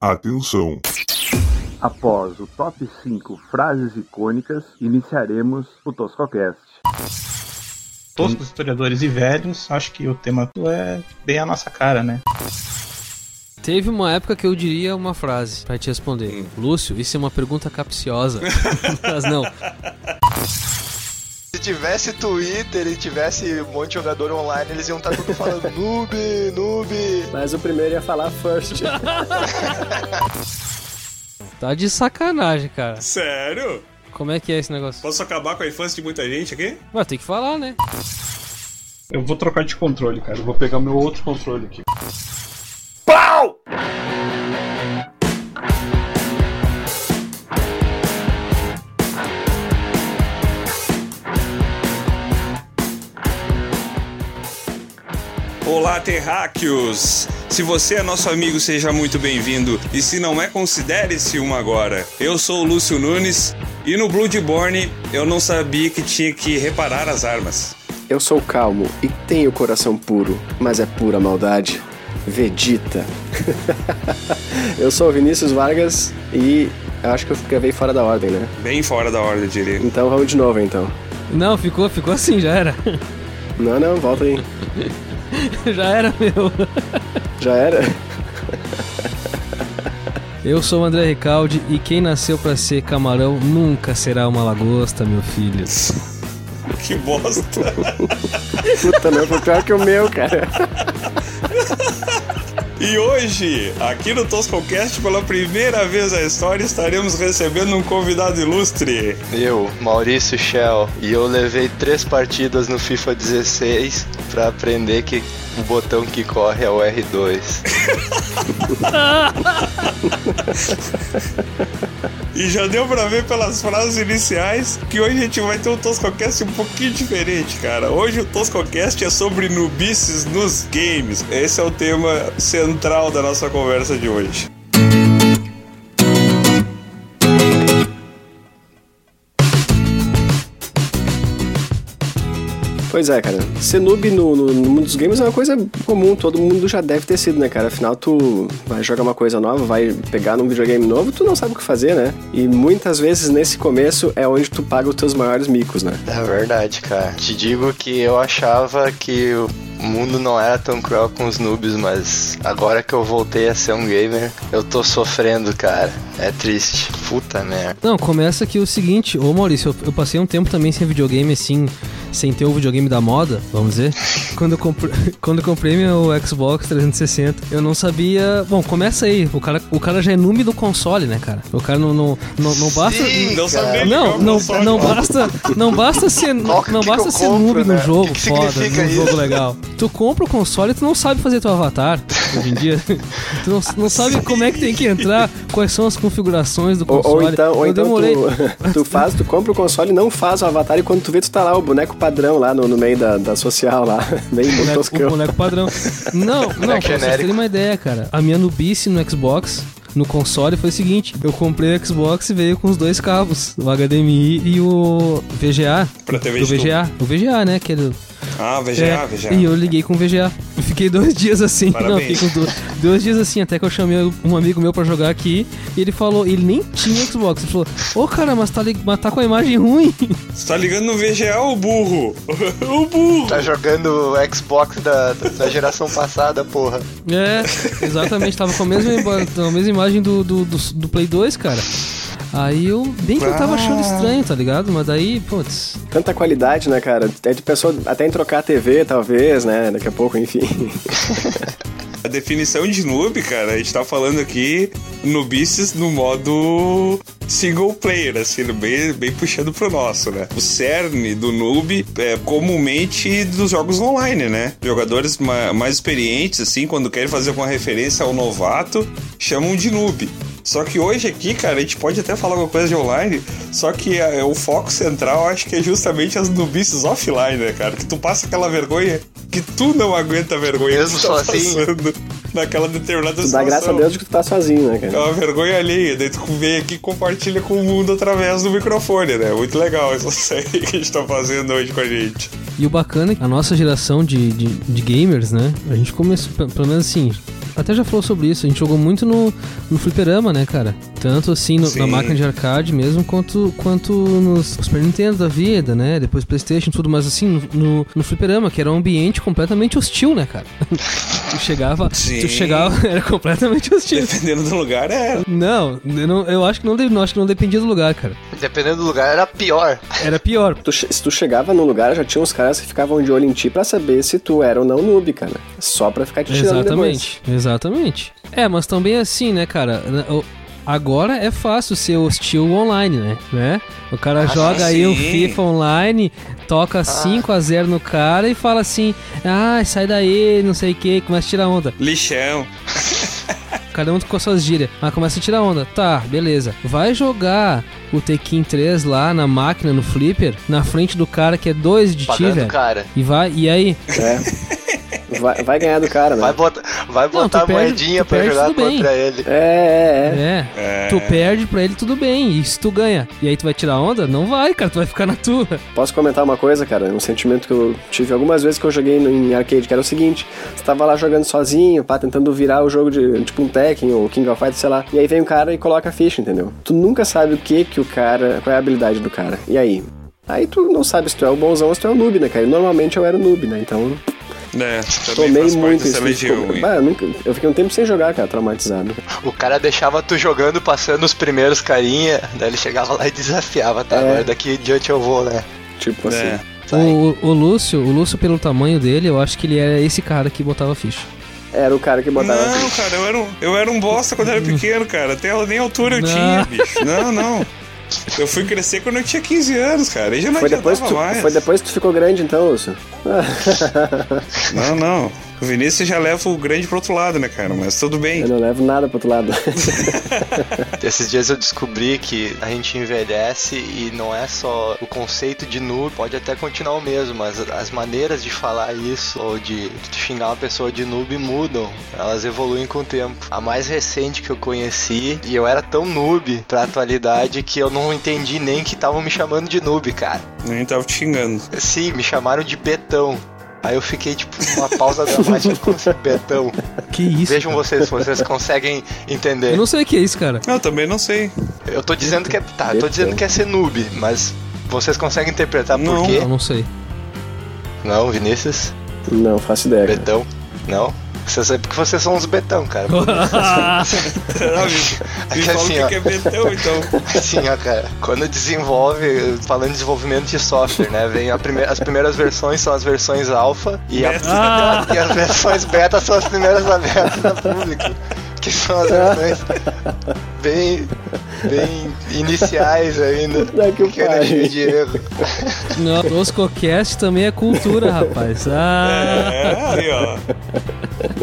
Atenção! Após o top 5 frases icônicas, iniciaremos o Toscocast. Toscos, historiadores e velhos, acho que o tema é bem a nossa cara, né? Teve uma época que eu diria uma frase pra te responder. Lúcio, isso é uma pergunta capciosa. Mas não. Se tivesse Twitter e tivesse um monte de jogador online, eles iam estar tudo falando noob, noob. Mas o primeiro ia falar first. Tá de sacanagem, cara. Sério? Como é que é esse negócio? Posso acabar com a infância de muita gente aqui? Ué, tem que falar, né? Eu vou trocar de controle, cara. Eu vou pegar meu outro controle aqui. Pau! Olá, terráqueos! Se você é nosso amigo, seja muito bem-vindo. E se não é, considere-se um agora. Eu sou o Lúcio Nunes e no Bloodborne eu não sabia que tinha que reparar as armas. Eu sou calmo e tenho coração puro, mas é pura maldade. Vegeta. eu sou o Vinícius Vargas e acho que eu gravei fora da ordem, né? Bem fora da ordem, diria. Então vamos de novo então. Não, ficou, ficou assim, já era. Não, não, volta aí. já era meu. Já era? Eu sou o André Ricaldi e quem nasceu pra ser camarão nunca será uma lagosta, meu filho. Que bosta! Puta, não, foi pior que o meu, cara. E hoje, aqui no Toscocast, pela primeira vez na história, estaremos recebendo um convidado ilustre. Eu, Maurício Shell, e eu levei três partidas no FIFA 16 pra aprender que o botão que corre é o R2. E já deu pra ver pelas frases iniciais que hoje a gente vai ter um Toscocast um pouquinho diferente, cara. Hoje o Toscocast é sobre nubices nos games. Esse é o tema central da nossa conversa de hoje. Pois é, cara. Ser noob no, no, no mundo dos games é uma coisa comum, todo mundo já deve ter sido, né, cara? Afinal, tu vai jogar uma coisa nova, vai pegar num videogame novo, tu não sabe o que fazer, né? E muitas vezes nesse começo é onde tu paga os teus maiores micos, né? É verdade, cara. Te digo que eu achava que o mundo não era tão cruel com os noobs, mas agora que eu voltei a ser um gamer, eu tô sofrendo, cara. É triste. Puta merda. Não, começa aqui o seguinte, ô Maurício, eu, eu passei um tempo também sem videogame assim, sem ter o videogame da moda, vamos dizer. Quando eu, compre... Quando eu comprei meu Xbox 360, eu não sabia. Bom, começa aí, o cara, o cara já é noob do console, né, cara? O cara não, não, não, não basta. Sim, Não sabia Não, não, console. não basta, não basta ser, Qual não que basta ser compro, noob né? num jogo que que foda, num jogo legal. Tu compra o console e tu não sabe fazer teu avatar hoje em dia. tu não, não sabe como é que tem que entrar, quais são as configurações do Ou, console. ou então, ou eu então demorei. tu, tu faz, tu compra o console e não faz o avatar e quando tu vê, tu tá lá, o boneco padrão lá no, no meio da, da social lá. Bem boneco, o boneco padrão. Não, não, pra vocês terem uma ideia, cara. A minha nubice no Xbox, no console, foi o seguinte: eu comprei o Xbox e veio com os dois cabos, o HDMI e o VGA. Pra TV o VGA. O VGA, né? Aquele. Ah, VGA, É, VGA. E eu liguei com o VGA. Eu fiquei dois dias assim. Parabéns. Não, fiquei com dois, dois dias assim, até que eu chamei um amigo meu pra jogar aqui. E ele falou, ele nem tinha Xbox. Ele falou, ô cara, mas tá, mas tá com a imagem ruim. Você tá ligando no VGA, o burro? o burro! Tá jogando o Xbox da, da geração passada, porra. É, exatamente, tava com a mesma, a mesma imagem do, do, do, do Play 2, cara. Aí eu, bem que eu tava achando estranho, tá ligado? Mas daí, putz. Tanta qualidade, né, cara? É de pessoa até em trocar a TV, talvez, né? Daqui a pouco, enfim. A definição de noob, cara, a gente tá falando aqui nubices no modo single player, assim, bem, bem puxando pro nosso, né? O cerne do noob é comumente dos jogos online, né? Jogadores ma- mais experientes, assim, quando querem fazer uma referência ao novato, chamam de noob. Só que hoje aqui, cara, a gente pode até falar alguma coisa de online, só que é, o foco central acho que é justamente as nubices offline, né, cara? Que tu passa aquela vergonha que tu não aguenta a vergonha Mesmo que tu tá sozinho. passando naquela determinada Tu dá situação. graças a Deus de que tu tá sozinho, né, É cara? uma vergonha alheia, daí tu vem aqui e compartilha com o mundo através do microfone, né? Muito legal essa série que a gente tá fazendo hoje com a gente. E o bacana é que a nossa geração de, de, de gamers, né? A gente começou, pe- pelo menos assim, até já falou sobre isso. A gente jogou muito no, no fliperama, né, cara? Tanto assim no, na máquina de arcade mesmo, quanto, quanto nos Super Nintendo da vida, né? Depois Playstation e tudo, mas assim, no, no, no fliperama, que era um ambiente completamente hostil, né, cara? tu chegava, Sim. tu chegava, era completamente hostil. Dependendo do lugar, é. Não, eu, não, eu acho que não, não acho que não dependia do lugar, cara. Dependendo do lugar, era pior. Era pior. Tu se tu chegava num lugar, já tinha uns caras que ficavam de olho em ti pra saber se tu era ou não noob, cara. Só pra ficar te tirando depois. Exatamente, exatamente. É, mas também assim, né, cara? o- Agora é fácil ser hostil online, né? né? O cara joga aí sim. FIFA online, toca 5 a 0 no cara e fala assim: ah, sai daí, não sei o que, começa a tirar onda. Lixão. Cada um com suas gírias, mas começa a tirar onda. Tá, beleza. Vai jogar o Tekken 3 lá na máquina, no flipper, na frente do cara que é dois de ti, Pagando o velho. cara. E vai, e aí? É. Vai, vai ganhar do cara, né? Vai botar, vai Não, botar a perde- moedinha pra perde jogar tudo bem. contra ele. É, é, é. É, tu perde pra ele, tudo bem. E se tu ganha, e aí tu vai tirar onda? Não vai, cara, tu vai ficar na tua. Posso comentar uma coisa, cara? Um sentimento que eu tive algumas vezes que eu joguei no- em arcade, que era o seguinte: você tava lá jogando sozinho, pá, tentando virar o jogo de tipo um Tekken ou King of Fighters, sei lá. E aí vem um cara e coloca a ficha, entendeu? Tu nunca sabe o que que o cara. qual é a habilidade do cara. E aí? Aí tu não sabe se tu é o bonzão ou se tu é o noob, né, cara? E normalmente eu era o noob, né? Então É, também tomei faz parte muito isso. Bah, eu, nunca, eu fiquei um tempo sem jogar, cara, traumatizado. O cara deixava tu jogando, passando os primeiros carinha, daí ele chegava lá e desafiava, tá? É. Agora daqui em diante eu vou, né? Tipo assim. É. O, o Lúcio, o Lúcio, pelo tamanho dele, eu acho que ele era esse cara que botava ficha. Era o cara que botava. Não, cara, eu era, um, eu era um bosta quando era pequeno, cara. Até nem altura eu Não. tinha, bicho. Não, não. Eu fui crescer quando eu tinha 15 anos, cara. Aí já não Foi depois, tu, mais. foi depois que tu ficou grande, então, Lúcio? Não, não. O Vinícius já leva o grande pro outro lado, né, cara? Mas tudo bem. Eu não levo nada pro outro lado. Esses dias eu descobri que a gente envelhece e não é só o conceito de noob, pode até continuar o mesmo, mas as maneiras de falar isso ou de xingar uma pessoa de noob mudam, elas evoluem com o tempo. A mais recente que eu conheci, e eu era tão noob pra atualidade que eu não entendi nem que estavam me chamando de noob, cara. Nem tava te xingando. Sim, me chamaram de betão. Aí eu fiquei tipo uma pausa dramática com esse betão. Que isso? Vejam vocês se vocês conseguem entender. Eu não sei o que é isso, cara. Eu também não sei. Eu tô dizendo que é. Tá, eu tô dizendo que é ser noob, mas vocês conseguem interpretar por Não. quê? Eu não sei. Não, Vinícius? não, faço ideia. cara. Betão? Não? Vocês sabem porque vocês são uns betão, cara. Me que fala assim, o que ó. que é betão, então. Assim, ó, cara. Quando desenvolve, falando de desenvolvimento de software, né? Vem a prime- as primeiras versões são as versões alfa e, a- Ah! e as versões beta são as primeiras abertas ao público. Que são as versões bem, bem iniciais ainda. Que Pequeno pariu. de erro. Não, Toscocast também é cultura, rapaz. Ah, É, aí, ó.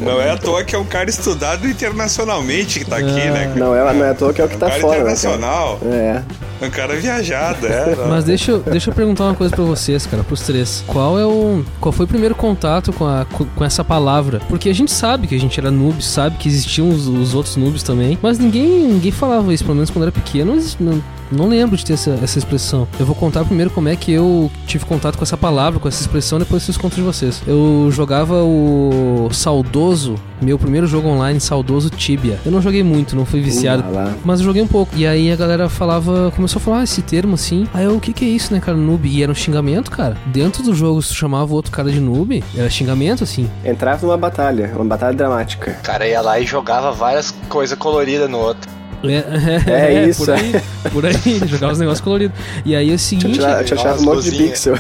Não é à toa que é um cara estudado internacionalmente que tá aqui, né? cara? Não é, não é à toa que é o que um tá cara fora, né, cara? internacional. É. Um cara viajado, é. mas deixa, eu- deixa eu perguntar uma coisa pra vocês, cara, pros três. Qual é o. Qual foi o primeiro contato com, a, com, com essa palavra? Porque a gente sabe que a gente era noob, sabe que existiam os, os outros noobs também, mas ninguém, ninguém falava isso, pelo menos quando era pequeno. Não, não lembro de ter essa, essa expressão. Eu vou contar primeiro como é que eu tive contato com essa palavra, com essa expressão, depois vocês contam de vocês. Eu jogava o saudoso, meu primeiro jogo online, saudoso Tibia. Eu não joguei muito, não fui viciado. Mas eu joguei um pouco. E aí a galera falava, começou a falar esse termo assim. Aí eu, o que que é isso, né, cara? Noob. E era um xingamento, cara. Dentro do jogo, se tu chamava o outro cara de noob, era xingamento, assim. Entrava numa batalha, uma batalha dramática. O cara ia lá e jogava várias coisas coloridas no outro. É, É isso, Por aí, por aí. jogava os negócios coloridos. E aí é o seguinte. tirar umas um monte de pixel.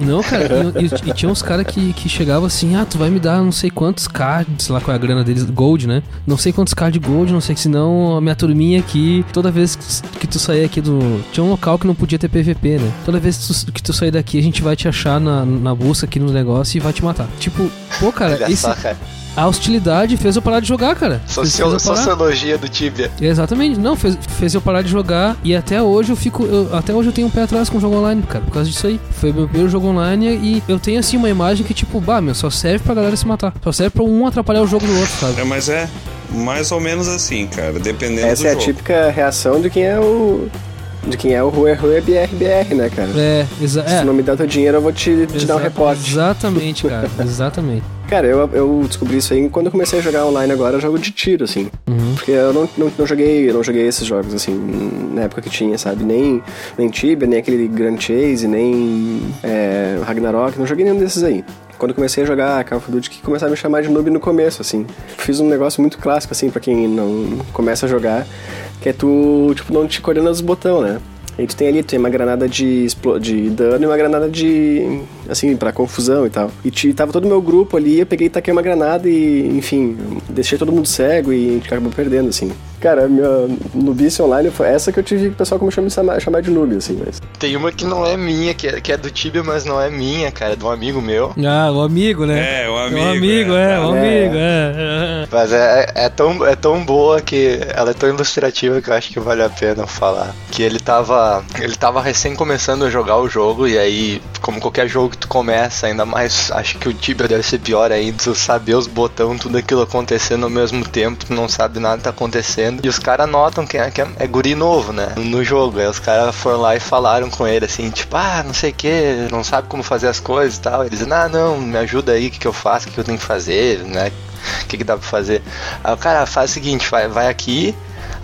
Não, cara, e, e- e tinha uns caras que, que chegavam assim, ah, tu vai me dar não sei quantos cards, sei lá qual é a grana deles, gold, né? Não sei quantos cards de gold, não sei que senão a minha turminha aqui, toda vez que, que tu sair aqui do. Tinha um local que não podia ter PVP, né? Toda vez que tu, que tu sair daqui, a gente vai te achar na, na busca aqui no negócio e vai te matar. Tipo, pô, cara, Olha esse, só, cara. A hostilidade fez eu parar de jogar, cara. Socio- sociologia do Tibia. Exatamente, não, fez, fez eu parar de jogar e até hoje eu fico. eu- até hoje eu tenho um pé atrás com o jogo online, cara, por causa disso aí. Foi meu primeiro jogo online e eu tenho assim uma imagem que, tipo, bah, meu, só serve pra galera se matar. Só serve pra um atrapalhar o jogo do outro, sabe? É, mas é mais ou menos assim, cara. Dependendo Essa do é a jogo. típica reação de quem é o. de quem é o Rue Rue BR BR, né, cara? É, exa Se é. não me der teu dinheiro, eu vou te, te dar um reporte. Exatamente, cara. Exatamente. Cara, eu, eu descobri isso aí quando eu comecei a jogar online agora, eu jogo de tiro, assim. Uhum. Porque eu não, não, não joguei, não joguei esses jogos, assim, na época que tinha, sabe? Nem, nem Tibia, nem aquele Grand Chase, nem é, Ragnarok, não joguei nenhum desses aí. Quando comecei a jogar Call of Duty, que começaram a me chamar de noob no começo, assim. Fiz um negócio muito clássico, assim, pra quem não começa a jogar, que é tu, tipo, não te coordenar os botões, né? Aí tu tem ali, tu tem uma granada de, de dano e uma granada de. assim, pra confusão e tal. E tava todo o meu grupo ali, eu peguei e taquei uma granada e, enfim, deixei todo mundo cego e a gente acabou perdendo, assim. Cara, minha nubice online foi essa que eu tive que o pessoal começou a me chamar, chamar de noob, assim, mas. Tem uma que não é minha, que é, que é do Tibia, mas não é minha, cara, é de um amigo meu. Ah, o amigo, né? É, o amigo. o amigo, é, o É. amigo, é. é. Mas é, é, tão, é tão boa que ela é tão ilustrativa que eu acho que vale a pena falar. Que ele tava. Ele tava recém começando a jogar o jogo, e aí, como qualquer jogo que tu começa, ainda mais acho que o Tibia deve ser pior ainda, tu saber os botões, tudo aquilo acontecendo ao mesmo tempo, tu não sabe nada que tá acontecendo. E os caras notam que é, que é, é guri novo, né? No jogo. Aí os caras foram lá e falaram com ele assim, tipo, ah, não sei o que, não sabe como fazer as coisas e tal. Ele dizendo, ah, não, me ajuda aí, o que, que eu faço, o que, que eu tenho que fazer, né? O que, que dá pra fazer? Aí o cara faz o seguinte, vai, vai aqui,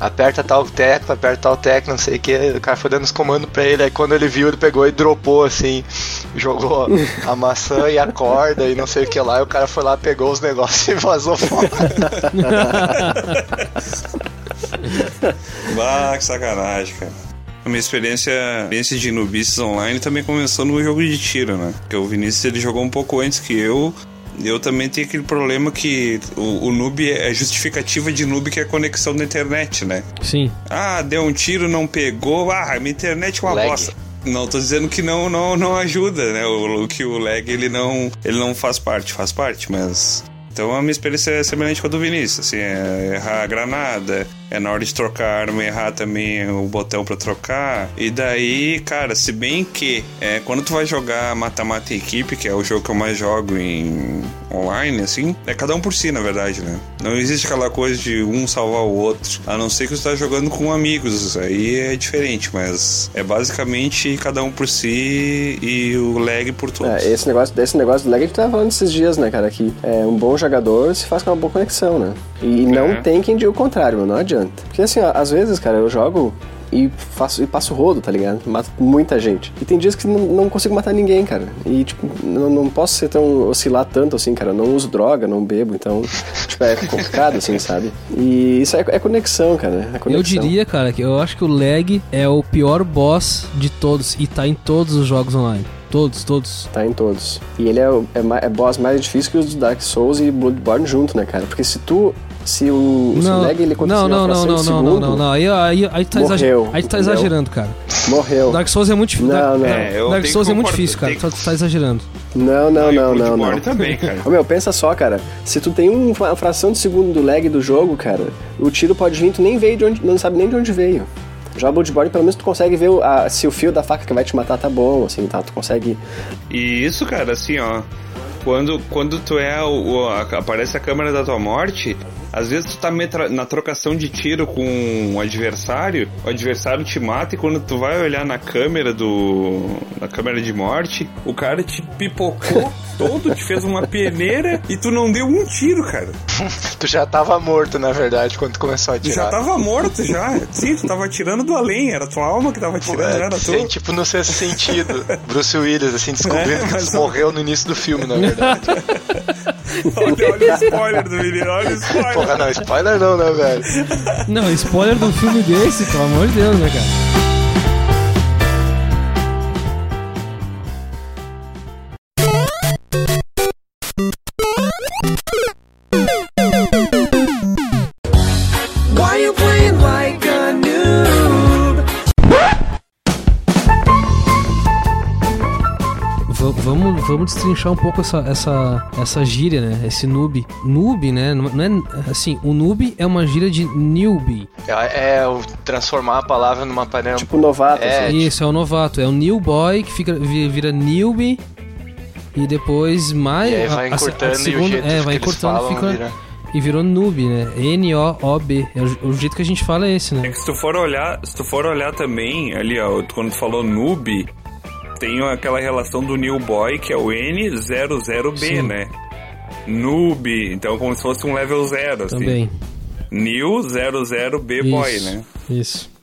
aperta tal tecla, aperta tal tecla, não sei o que. O cara foi dando os comandos pra ele, aí quando ele viu, ele pegou e dropou assim, jogou a maçã e a corda e não sei o que lá, e o cara foi lá, pegou os negócios e vazou fora. Bah, que sacanagem, cara. A minha experiência, experiência de nubices online também começou no jogo de tiro, né? Porque o Vinícius ele jogou um pouco antes que eu. Eu também tenho aquele problema que o, o noob é justificativa de noob que é a conexão da internet, né? Sim. Ah, deu um tiro, não pegou. Ah, minha internet é uma Lag. bosta. Não, tô dizendo que não, não, não ajuda, né? O, o- que o lag ele não, ele não faz parte, faz parte, mas. Então a minha experiência é semelhante com a do Vinícius, assim, é errar a granada, é na hora de trocar a arma errar também o botão pra trocar. E daí, cara, se bem que é, quando tu vai jogar mata-mata em equipe, que é o jogo que eu mais jogo em online, assim, é cada um por si, na verdade, né? Não existe aquela coisa de um salvar o outro, a não ser que você tá jogando com amigos, aí é diferente, mas é basicamente cada um por si e o lag por todos. É, esse negócio, desse negócio do lag a gente tava falando esses dias, né, cara? Que é, um bom jogador se faz com uma boa conexão, né? E não É. tem quem diga o contrário, não adianta. Porque assim, ó, às vezes, cara, eu jogo e faço e passo rodo, tá ligado? Mato muita gente. E tem dias que não, não consigo matar ninguém, cara. E, tipo, não, não posso ser tão. oscilar tanto assim, cara. Eu não uso droga, não bebo, então, tipo, é complicado, assim, sabe? E isso é, é conexão, cara. É conexão. Eu diria, cara, que eu acho que o lag é o pior boss de todos e tá em todos os jogos online. Todos, todos. Tá em todos. E ele é, é, é boss mais difícil que os do Dark Souls e Bloodborne junto, né, cara? Porque se tu. Se o, se o lag ele acontecer não, não, não, não, não, segundo, não, não, não. Aí, aí, aí tá, exager... Morreu, aí tá exagerando, cara. morreu. Dark Souls é muito difícil. Não, não. É, Dark Souls é muito difícil, cara. tenho Tu tá exagerando. Não, não, não, não, não. Também, cara. Ô, meu, pensa só, cara. Se tu tem um- uma fração de segundo do lag do jogo, cara, o tiro pode vir, tu nem veio de onde. não sabe nem de onde veio. Já o Bloodborne, pelo menos tu consegue ver a- se o fio da faca que vai te matar tá bom, assim, tá? Tu consegue. E isso, cara, assim, ó. Quando, quando tu é o, o- a- aparece a câmera da tua morte, às vezes tu tá na trocação de tiro com o adversário, o adversário te mata e quando tu vai olhar na câmera do. na câmera de morte, o cara te pipocou todo, te fez uma peneira e tu não deu um tiro, cara. tu já tava morto, na verdade, quando tu começou a Tu atirar. já tava morto já. Sim, tu tava tirando do além, era tua alma que tava tirando, não É, era sem, tu. tipo no sexto sentido. Bruce Willis, assim, descobrindo É, que mas- morreu no início do filme, na verdade. Olha, olha o spoiler do menino, olha o spoiler. Porra, não, spoiler não, né, velho? Não, spoiler do filme desse, pelo amor de Deus, né, cara? Vamos, destrinchar um pouco essa, essa, essa gíria, né? Esse noob. Noob, né? Não é. Assim, o noob é uma gíria de newbie. É, é o transformar a palavra numa panela. Tipo, novato, É, assim. Isso, é o novato. É o new boy que fica, vi- vira newbie e depois mais. e aí vai a- a- a encurtando e o segunda- jeito é, que vai eles encurtando falam fica. vira... e virou noob, né? N-O-O-B. É o, o jeito que a gente fala é esse, É né? que se tu for olhar, se tu for olhar também, ali, ó, quando tu falou noob, tem aquela relação do new boy, que é o N00B, Sim. né? Noob, então como se fosse um level zero, assim. Também. New 00B boy, Isso. né? Isso.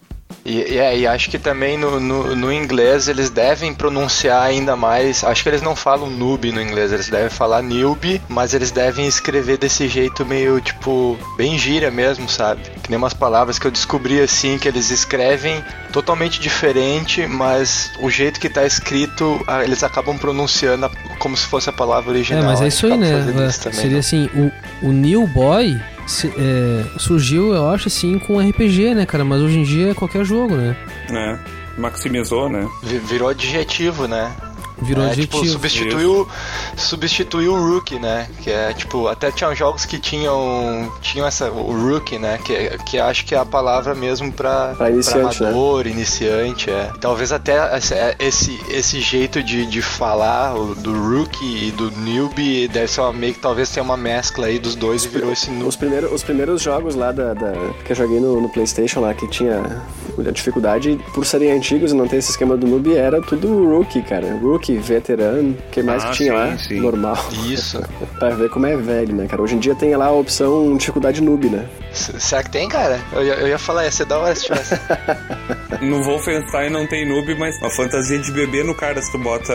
E, e, é, e acho que também no, no, no inglês eles devem pronunciar ainda mais. Acho que eles não falam noob no inglês, eles devem falar newbie, mas eles devem escrever desse jeito meio tipo, bem gíria mesmo, sabe? Que nem umas palavras que eu descobri assim, que eles escrevem totalmente diferente, mas o jeito que tá escrito, eles acabam pronunciando como se fosse a palavra É, original. mas é isso aí, né? É, isso também, Seria né? assim, o, o New Boy se- é, surgiu, eu acho, assim, com RPG, né, cara? Mas hoje em dia é qualquer jogo, né? né? Maximizou, né? Vi- Virou adjetivo, né? Virou é, adjetivo. Tipo, substituiu, substituiu o Rookie, né? Que é tipo, até tinham jogos que tinham tinham essa o Rookie, né? Que, que acho que é a palavra mesmo pra, Pra iniciante, né? amador, iniciante, é. Talvez até esse- esse jeito de, de falar do Rookie e do Newbie deve ser uma, meio que talvez tenha uma mescla aí dos dois e virou esse nu- Os primeiros, os primeiros jogos lá da, da- que eu joguei no, no PlayStation lá, que tinha a dificuldade, por serem antigos e não ter esse esquema do noob, era tudo rookie, cara. Rookie, veterano, que mais Ah, que tinha sim, lá? sim. Normal. Isso. pra ver como é velho, né, cara? Hoje em dia tem lá a opção dificuldade noob, né? S- Será que tem, cara? Eu, ia- eu ia falar, ia ser da hora se tivesse. No Wolfenstein não tem noob, mas uma fantasia de bebê no cara se tu bota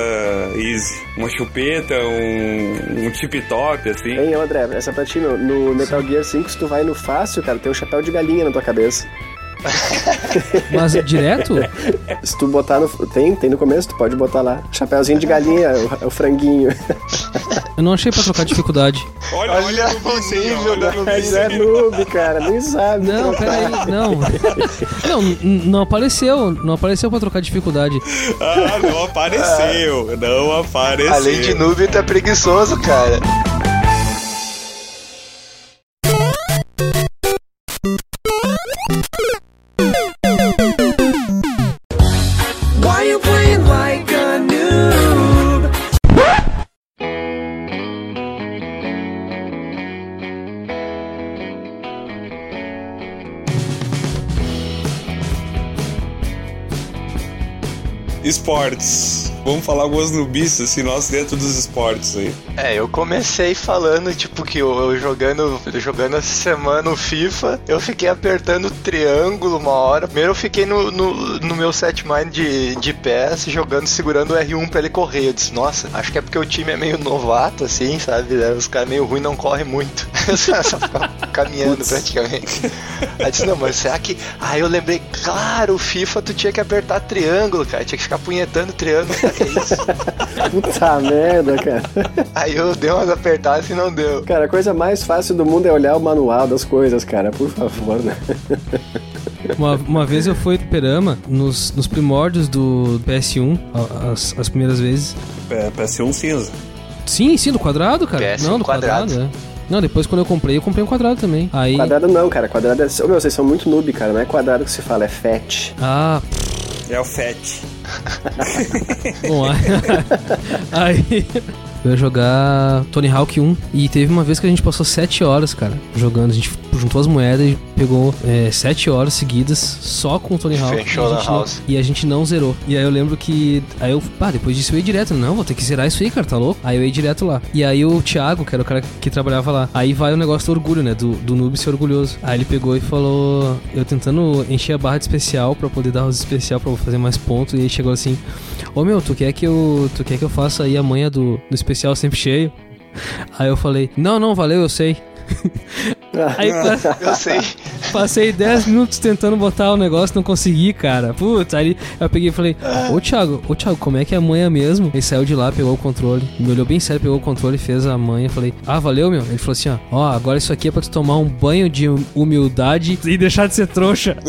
easy. Uma chupeta, um, um tip-top, assim. Hein, André, essa é pra ti, meu. No Metal Gear 5, se tu vai no fácil, cara, tem um chapéu de galinha na tua cabeça. Mas direto? Se tu botar no. Tem, tem no começo, tu pode botar lá. Chapéuzinho de galinha, o, o franguinho. Eu não achei pra trocar dificuldade. Olha, Olha olha, o nível da Mas é noob, cara, nem sabe. Não, peraí, não. Não, não apareceu. Não apareceu pra trocar dificuldade. Ah, não apareceu. Não apareceu. Além de noob, tá preguiçoso, cara. Esportes. Vamos falar algumas nubices, assim, nós dentro dos esportes aí. É, eu comecei falando, tipo, que eu, eu jogando, jogando essa semana o FIFA, eu fiquei apertando o triângulo uma hora. Primeiro eu fiquei no, no, no meu set mind de, de PS, jogando, segurando o R1 pra ele correr. Eu disse, nossa, acho que é porque o time é meio novato, assim, sabe? Os caras meio ruins não correm muito. só só ficam caminhando praticamente. Aí disse, não, mas será que. Aí eu lembrei, claro, o FIFA tu tinha que apertar triângulo, cara. Tinha que ficar punhetando triângulo, que é isso? Puta merda, cara. Aí eu dei umas apertadas e não deu. Cara, a coisa mais fácil do mundo é olhar o manual das coisas, cara. Por favor, né? Uma, uma vez eu fui pro Perama, nos, nos primórdios do PS1, a- as, as primeiras vezes. É, PS1 cinza. Sim, sim, do quadrado, cara. PS1 não, do quadrado, quadrado. é. Não, depois quando eu comprei, eu comprei um quadrado também. Aí. Quadrado não, cara. Quadrado é. Ô, meu, vocês são muito noob, cara. Não é quadrado que se fala, é fat. Ah, É o FAT. Bom, aí, eu ia jogar Tony Hawk 1 e teve uma vez que a gente passou 7 horas, cara, jogando. A gente juntou as moedas e pegou 7 horas seguidas só com o Tony Hawk. Fechou e, a na gente não, house. e a gente não zerou. E aí eu lembro que. Aí eu, pá, depois disso eu ia direto. Não, vou ter que zerar isso aí, cara, tá louco? Aí eu ia direto lá. E aí o Thiago, que era o cara que trabalhava lá, aí vai o negócio do orgulho, né? Do, do noob ser orgulhoso. Aí ele pegou e falou. Eu tentando encher a barra de especial pra poder dar os especial pra eu fazer mais pontos. E aí chegou assim: Ô meu, tu quer que eu. Tu quer que eu faça aí a manha do, do especial sempre cheio? Aí eu falei, não, não, valeu, eu sei. Aí Eu sei. passei 10 minutos tentando botar o negócio, não consegui, cara. Putz, aí eu peguei e falei, ô Thiago, ô Thiago, como é que é a manha mesmo? Ele saiu de lá, pegou o controle, me olhou bem sério, pegou o controle, fez a manha. Falei, ah, valeu, meu. Ele falou assim, ó, ó, agora isso aqui é pra tu tomar um banho de humildade e deixar de ser trouxa.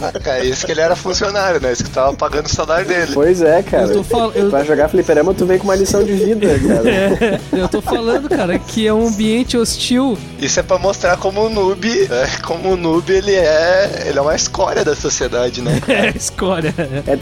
Nossa. engraçado, cara. Isso que ele era funcionário, né? Isso que tava pagando o salário dele. Pois é, cara. Eu tô fal- eu- Pra jogar fliperama, tu vem com uma lição de vida, cara. É, eu tô falando, cara, que é um ambiente hostil. Isso é pra mostrar como o noob, é, como o noob ele é, ele é uma escória da sociedade, né? É, escória. É,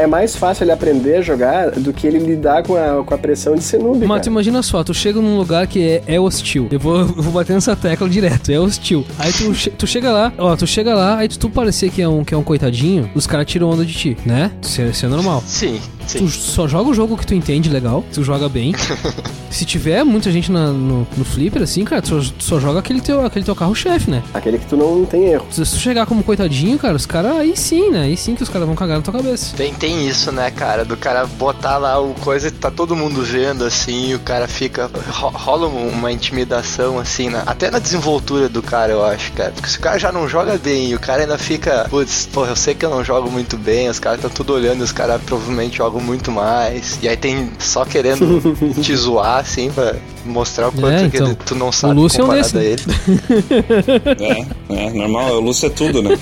é, é mais fácil ele aprender a jogar do que ele lidar com a, com a pressão de ser noob, Mas tu cara. imagina só, tu chega num lugar que é, é hostil. Eu vou, eu vou bater nessa tecla direto, é hostil. Aí tu, tu chega lá, ó, tu chega lá, aí tu, tu parecer que é que é um coitadinho, os caras tiram onda de ti, né? Isso é, isso é normal. Sim, Tu sim. só joga o jogo que tu entende legal, tu joga bem. Se tiver muita gente na- no, no flipper, assim, cara, tu só, tu só joga aquele teu, aquele teu carro-chefe, né? Aquele que tu não tem erro. Se tu chegar como coitadinho, cara, os caras aí sim, né? Aí sim que os caras vão cagar na tua cabeça. Tem, tem isso, né, cara? Do cara botar lá o coisa e tá todo mundo vendo, assim, e o cara fica. ro- rola um- uma intimidação, assim, na- até na desenvoltura do cara, eu acho, cara. Porque se o cara já não joga bem e o cara ainda fica, putz, porra, eu sei que eu não jogo muito bem, os caras estão tudo olhando e os caras provavelmente jogam muito mais. E aí tem só querendo te zoar, assim, pra mostrar o quanto É, que então, tu não sabe Lúcio é um comparado desse. a ele. É, é normal, o Lúcio é tudo, né?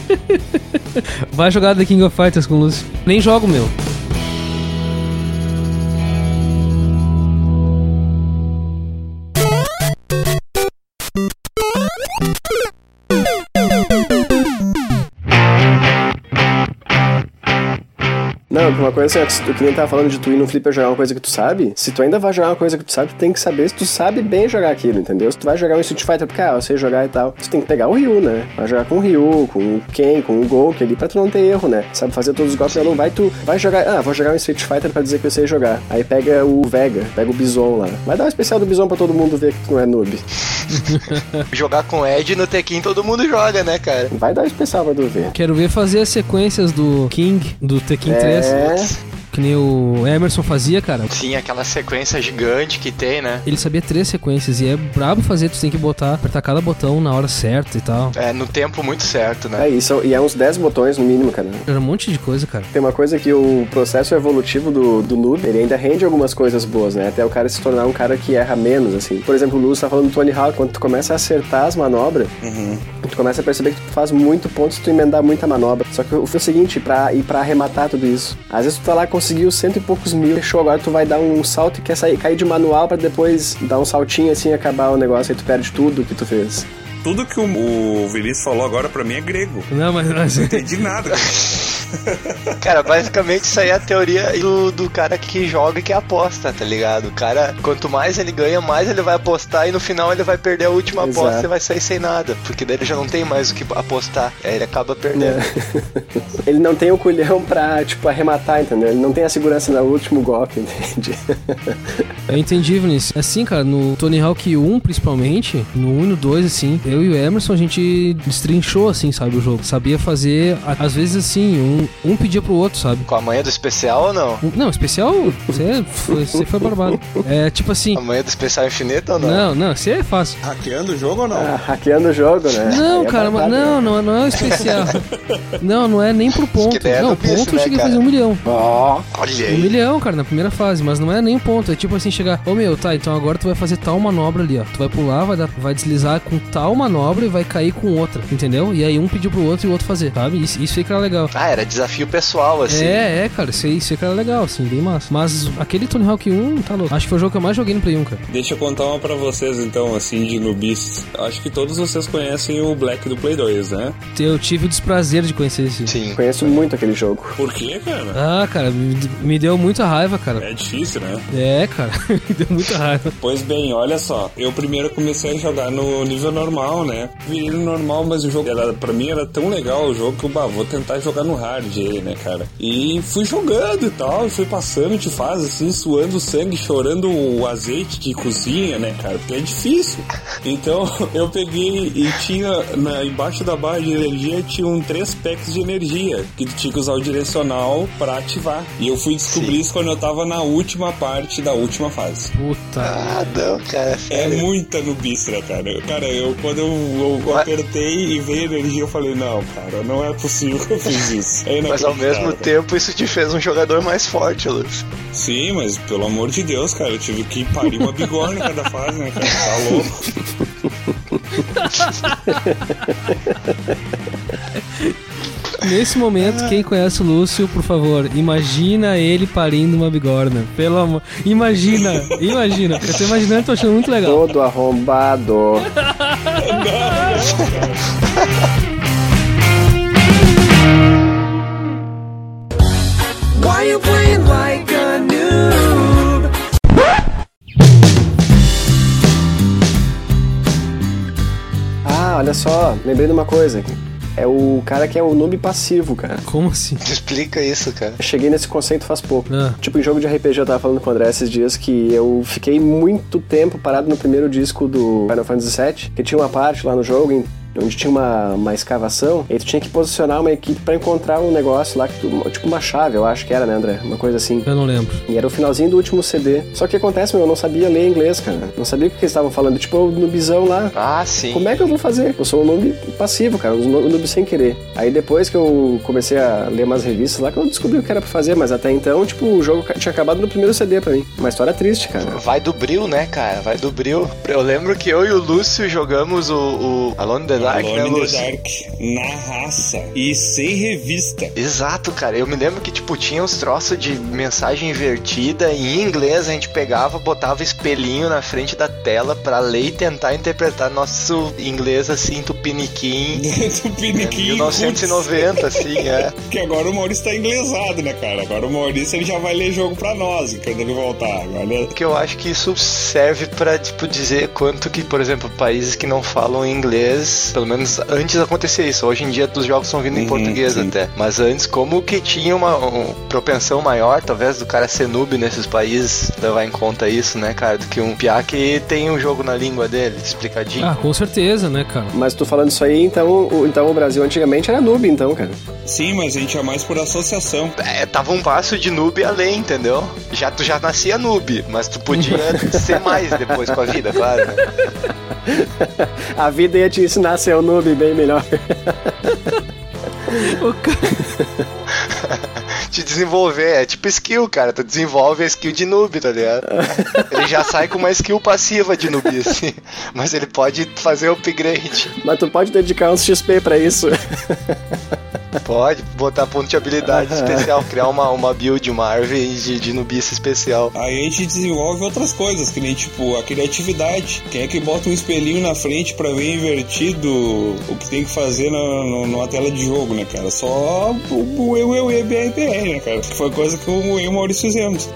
Vai jogar The King of Fighters com o Lúcio. Nem jogo, meu. Uma coisa assim, ó, que tu que nem tava falando de tu ir no flipper jogar uma coisa que tu sabe, se tu ainda vai jogar uma coisa que tu sabe, tu tem que saber se tu sabe bem jogar aquilo, entendeu? Se tu vai jogar um Street Fighter, porque, ah, eu sei jogar e tal, tu tem que pegar o Ryu, né? Vai jogar com o Ryu, com o Ken, com o Gouki ali, pra tu não ter erro, né? Sabe fazer todos os golpes, não vai tu, vai jogar, ah, vou jogar um Street Fighter pra dizer que eu sei jogar. Aí pega o Vega, pega o Bison lá. Vai dar um especial do Bison pra todo mundo ver que tu não é noob. Jogar com Ed no Tekken todo mundo joga, né, cara? Vai dar um especial pra tu ver. Quero ver fazer as sequências do King, do Tekken 3. É, Que nem o Emerson fazia, cara. Sim, aquela sequência gigante que tem, né? Ele sabia três sequências e é brabo fazer, tu tem que botar, apertar cada botão na hora certa e tal. É, no tempo muito certo, né? é isso, e é uns 10 botões no mínimo, cara. Era um monte de coisa, cara. Tem uma coisa que o processo evolutivo do, do noob, ele ainda rende algumas coisas boas, né? Até o cara se tornar um cara que erra menos, assim. Por exemplo, o Lúcio tá falando do Tony Hawk, quando tu começa a acertar as manobras, tu começa a perceber que tu faz muito ponto se tu emendar muita manobra. Só que o, o seguinte, pra ir pra arrematar tudo isso. Às vezes tu tá lá, conseguiu cento e poucos mil, fechou, agora tu vai dar um salto e quer sair, cair de manual pra depois dar um saltinho assim e acabar o negócio, aí tu perde tudo que tu fez. Tudo que o, o Vinícius falou agora pra mim é grego. Não, mas. mas- Não entendi nada. Cara, basicamente isso aí é a teoria do, do cara que joga e que aposta, tá ligado? O cara, quanto mais ele ganha, mais ele vai apostar e no final ele vai perder a última Exato. aposta e vai sair sem nada. Porque daí ele já não tem mais o que apostar. Aí ele acaba perdendo. Ele não tem o culhão pra, tipo, arrematar, entendeu? Ele não tem a segurança no último golpe, entende? Eu entendi, Vinícius. Assim, cara, no Tony Hawk 1, principalmente, no 1 e no 2, assim, eu e o Emerson, a gente destrinchou, assim, sabe, o jogo. Sabia fazer, às vezes, assim, um, um pedia pro outro, sabe? Com a manha do especial ou não? Um- Não, especial, você foi, você foi barbado. É, tipo assim, A manha do especial infinito ou não? não, não, você é fácil. Hackeando o jogo ou não? Ah, hackeando o jogo, né? Não, Aí é cara, barbado, não, né? não, é- não é o especial. Não, não é nem pro ponto. é Não, do bicho, ponto eu né, cheguei a cara? fazer um milhão. Ó, Olha Um aí. milhão, cara, na primeira fase, mas não é nem ponto. É tipo assim, chegar, ô meu, tá, então agora tu vai fazer tal manobra ali, ó. Tu vai pular, vai, dar, vai deslizar com tal manobra e vai cair com outra, entendeu? E aí um pediu pro outro e o outro fazer, sabe? Isso, isso aí que era legal. Ah, era desafio pessoal, assim. É, é, cara, isso aí, isso aí que era legal, assim, bem massa. Mas aquele Tony Hawk 1, tá louco. Acho que foi o jogo que eu mais joguei no Play 1, cara. Deixa eu contar uma pra vocês, então, assim, de nubis. Acho que todos vocês conhecem o Black do Play 2, né? Eu tive o desprazer de conhecer esse. Sim. conheço muito aquele jogo. Por quê, cara? Ah, cara, me, me deu muita raiva, cara. É difícil, né? É, cara, me deu muita raiva. Pois bem, olha só, eu primeiro comecei a jogar no nível normal, né? Virei no normal, mas o jogo era, pra mim era tão legal o jogo que eu, bah, vou tentar jogar no hard aí, né, cara? E fui jogando e tal, fui passando de fase, assim, suando sangue, chorando o azeite de cozinha, né, cara? Porque é difícil. Então eu peguei e tinha, na, embaixo da barra de energia, tinha um três packs de energia, que tu tinha que usar o direcional pra ativar. E eu fui descobrir Sim. isso quando eu tava na última parte da última fase. Puta. Ah, não, cara. É sério. muita nubistra, cara. Cara, eu quando eu, eu apertei e veio energia, eu falei, não, cara, não é possível que eu fiz isso. É Mas ao mesmo tempo isso te fez um jogador mais forte, Luz. Sim, mas pelo amor de Deus, cara, eu tive que parir uma bigorna em cada fase, né, cara? Tá louco. Nesse momento, quem conhece o Lúcio, por favor, imagina ele parindo uma bigorna. Pelo amor. Imagina, imagina. Eu tô imaginando, tô achando muito legal. Todo arrombado. Why olha só, lembrei de uma coisa. É o cara que é o noob passivo, cara. Como assim? Explica isso, cara. Eu cheguei nesse conceito faz pouco. Ah. Tipo, em jogo de RPG eu tava falando com o André esses dias que eu fiquei muito tempo parado no primeiro disco do Final Fantasy VII, que tinha uma parte lá no jogo em- onde tinha uma, uma escavação, e aí tu tinha que posicionar uma equipe pra encontrar um negócio lá, que tu, tipo uma chave, eu acho que era, né, André? Uma coisa assim. Eu não lembro. E era o finalzinho do último CD. Só que acontece, meu, eu não sabia ler inglês, cara. Não sabia o que eles estavam falando. Tipo, o noobzão lá. Ah, sim. Como é que eu vou fazer? Eu sou um noob passivo, cara, um noob sem querer. Aí depois que eu comecei a ler umas revistas lá, que eu descobri o que era pra fazer, mas até então, tipo, o jogo tinha acabado no primeiro CD pra mim. Uma história triste, cara. Vai do bril, né, cara? Vai do bril. Eu lembro que eu e o Lúcio jogamos o, o Alone the Dark, né, Alone in the? Dark, na raça e sem revista. Exato, cara. Eu me lembro que, tipo, tinha uns troços de mensagem invertida. Em inglês a gente pegava, botava espelhinho na frente da tela pra ler e tentar interpretar nosso inglês assim, tupiniquim. do Piniquim. 1990, assim, é. Que agora o Maurício tá inglesado, né, cara? Agora o Maurício ele já vai ler jogo pra nós, quando ele voltar. Agora Que eu acho que isso serve pra, tipo, dizer quanto que, por exemplo, países que não falam inglês, pelo menos antes acontecia isso. Hoje em dia os jogos estão vindo em Uhum, português sim. até. Mas antes, como que tinha uma, uma propensão maior, talvez, do cara ser noob nesses países, levar em conta isso, né, cara? Do que um piá que tem um jogo na língua dele, explicadinho. Ah, com certeza, né, cara? Mas tu falando isso aí, então o, então o Brasil antigamente era noob, então, cara. Sim, mas a gente é mais por associação. É, tava um passo de noob além, entendeu? Já tu já nascia noob, mas tu podia ser mais depois com a vida, claro. Né? A vida ia te ensinar a ser um noob bem melhor. O cara... Te desenvolver, é tipo skill, cara. Tu desenvolve a skill de noob, tá ligado? Ele já sai com uma skill passiva de noob, assim. Mas ele pode fazer upgrade. Mas tu pode dedicar uns XP pra isso. Pode botar ponto de habilidade especial, criar uma, uma build, uma árvore de, de nubice especial. Aí a gente desenvolve outras coisas, que nem tipo a criatividade. Quem é que bota um espelhinho na frente pra ver invertido o que tem que fazer na, na- numa tela de jogo, né, cara? Só o eu, eu, eu, BRPR, né, cara? Que foi coisa que eu e o Maurício fizemos.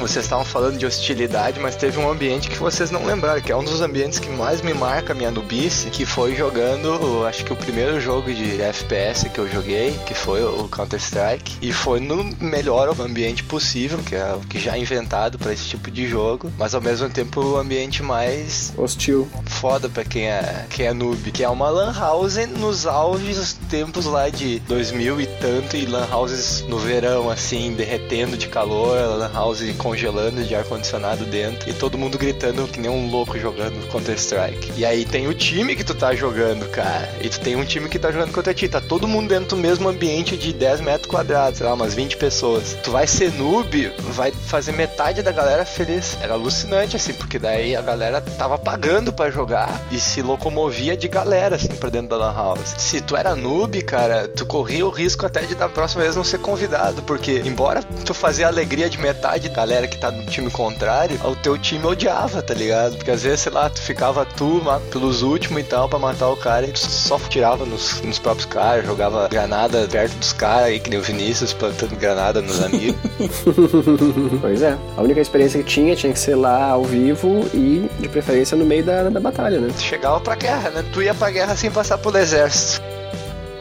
Vocês estavam falando de hostilidade, mas teve um ambiente que vocês não lembraram, que é um dos ambientes que mais me marca a minha nubice, que foi jogando, acho que o primeiro jogo de FPS que eu joguei, que foi o Counter-Strike, e foi no melhor ambiente possível, que é o que já é inventado para esse tipo de jogo, mas ao mesmo tempo o ambiente mais Hostil. foda pra quem é, quem é noob, que é uma lan house nos auges tempos lá de 2000 e tanto, e lan houses no verão, assim, derretendo de calor, lan house congelando de ar-condicionado dentro, e todo mundo gritando que nem um louco jogando Counter-Strike. E aí tem o time que tu tá jogando, cara, e tu tem um time que tá jogando contra ti, tá todo mundo dentro do mesmo ambiente de 10 metros quadrados, sei lá, umas 20 pessoas. Tu vai ser noob, vai fazer metade da galera feliz. Era alucinante, assim, porque daí a galera tava pagando pra jogar e se locomovia de galera, assim, pra dentro da Lan House. Se tu era noob, cara, tu corria o risco até de da próxima vez não ser convidado, porque embora tu fazia a alegria de metade da galera que tá no time contrário, o teu time odiava, tá ligado? Porque às vezes, sei lá, tu ficava tu pelos últimos e tal pra matar o cara e tu só tirava nos, nos próprios caras, jogava granada perto dos caras aí, que nem o Vinícius plantando granada nos amigos. Pois é. A única experiência que tinha tinha que ser lá ao vivo e, de preferência, no meio da, da batalha, né? tu chegava pra guerra, né? Tu ia pra guerra sem passar pelo exército.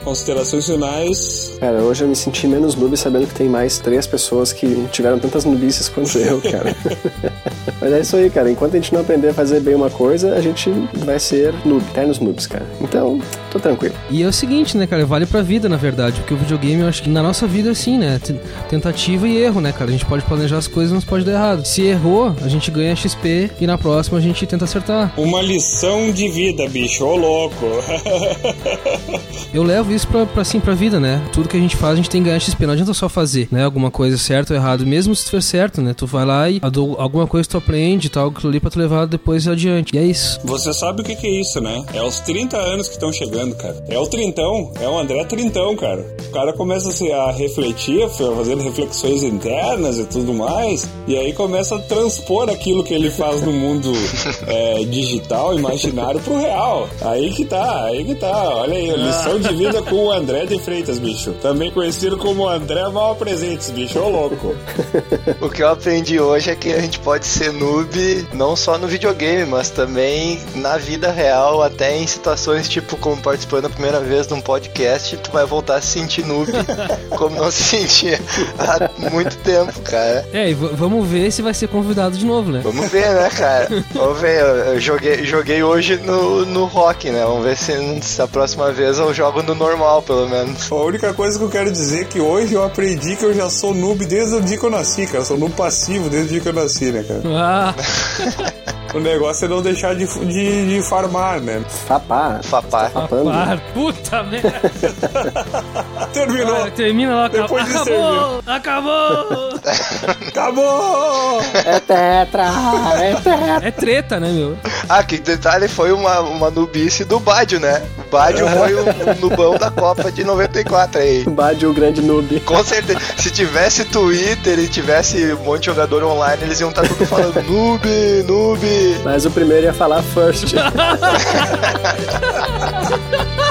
Considerações finais. Cara, hoje eu me senti menos noob sabendo que tem mais três pessoas que tiveram tantas nubices quanto eu, cara. Mas é isso aí, cara. Enquanto a gente não aprender a fazer bem uma coisa, a gente vai ser noob, eternos noobs, cara. Então, tô tranquilo. E é o seguinte, né, cara? Vale pra vida, na verdade. Porque o videogame, eu acho que na nossa vida é assim, né? Tentativa e erro, né, cara? A gente pode planejar as coisas, mas pode dar errado. Se errou, a gente ganha XP e na próxima a gente tenta acertar. Uma lição de vida, bicho, ô louco. Eu levo isso isso pra, pra, assim, pra vida, né? Tudo que a gente faz, a gente tem que ganhar XP. Não adianta só fazer, né? Alguma coisa certa ou errado. Mesmo se for certo, né? Tu vai lá e alguma coisa tu aprende e tal, aquilo ali pra tu levar depois adiante. E é isso. Você sabe o que, que é isso, né? É os 30 anos que estão chegando, cara. É o trintão, é o André Trintão, cara. O cara começa a refletir, fazendo reflexões internas e tudo mais, e aí começa a transpor aquilo que ele faz no mundo é, digital, imaginário, pro real. Aí que tá, aí que tá. Olha aí, lição de vida com o André de Freitas, bicho. Também conhecido como André Mal Presentes, bicho. Ô louco. o que eu aprendi hoje é que a gente pode ser noob não só no videogame, mas também na vida real, até em situações tipo como participando a primeira vez de um podcast, tu vai voltar a se sentir noob como não se sentia há muito tempo, cara. É, e vamos ver se vai ser convidado de novo, né? Vamos ver, né, cara? Vamos ver. Eu joguei, joguei hoje no, no rock, né? Vamos ver se, se a próxima vez eu jogo no normal, pelo menos. A única coisa que eu quero dizer é que hoje eu aprendi que eu já sou noob desde o dia que eu nasci, cara. Eu sou noob passivo desde o dia que eu nasci, né, cara? Ah. O negócio é não deixar de, de, de farmar, né? Fapar. Fapar. Fapar. Puta merda. Terminou. termina lá. Depois de acabou. Acabou. acabou. É tetra. É tetra. É treta, né, meu? Ah, que detalhe foi uma, uma nubice do Bádio, né? O Bádio foi o, o nubão da Copa de 94 aí. O Bádio, o grande noob. Com certeza. Se tivesse Twitter e tivesse um monte de jogador online, eles iam estar tudo falando noob, noob. Mas o primeiro ia falar first.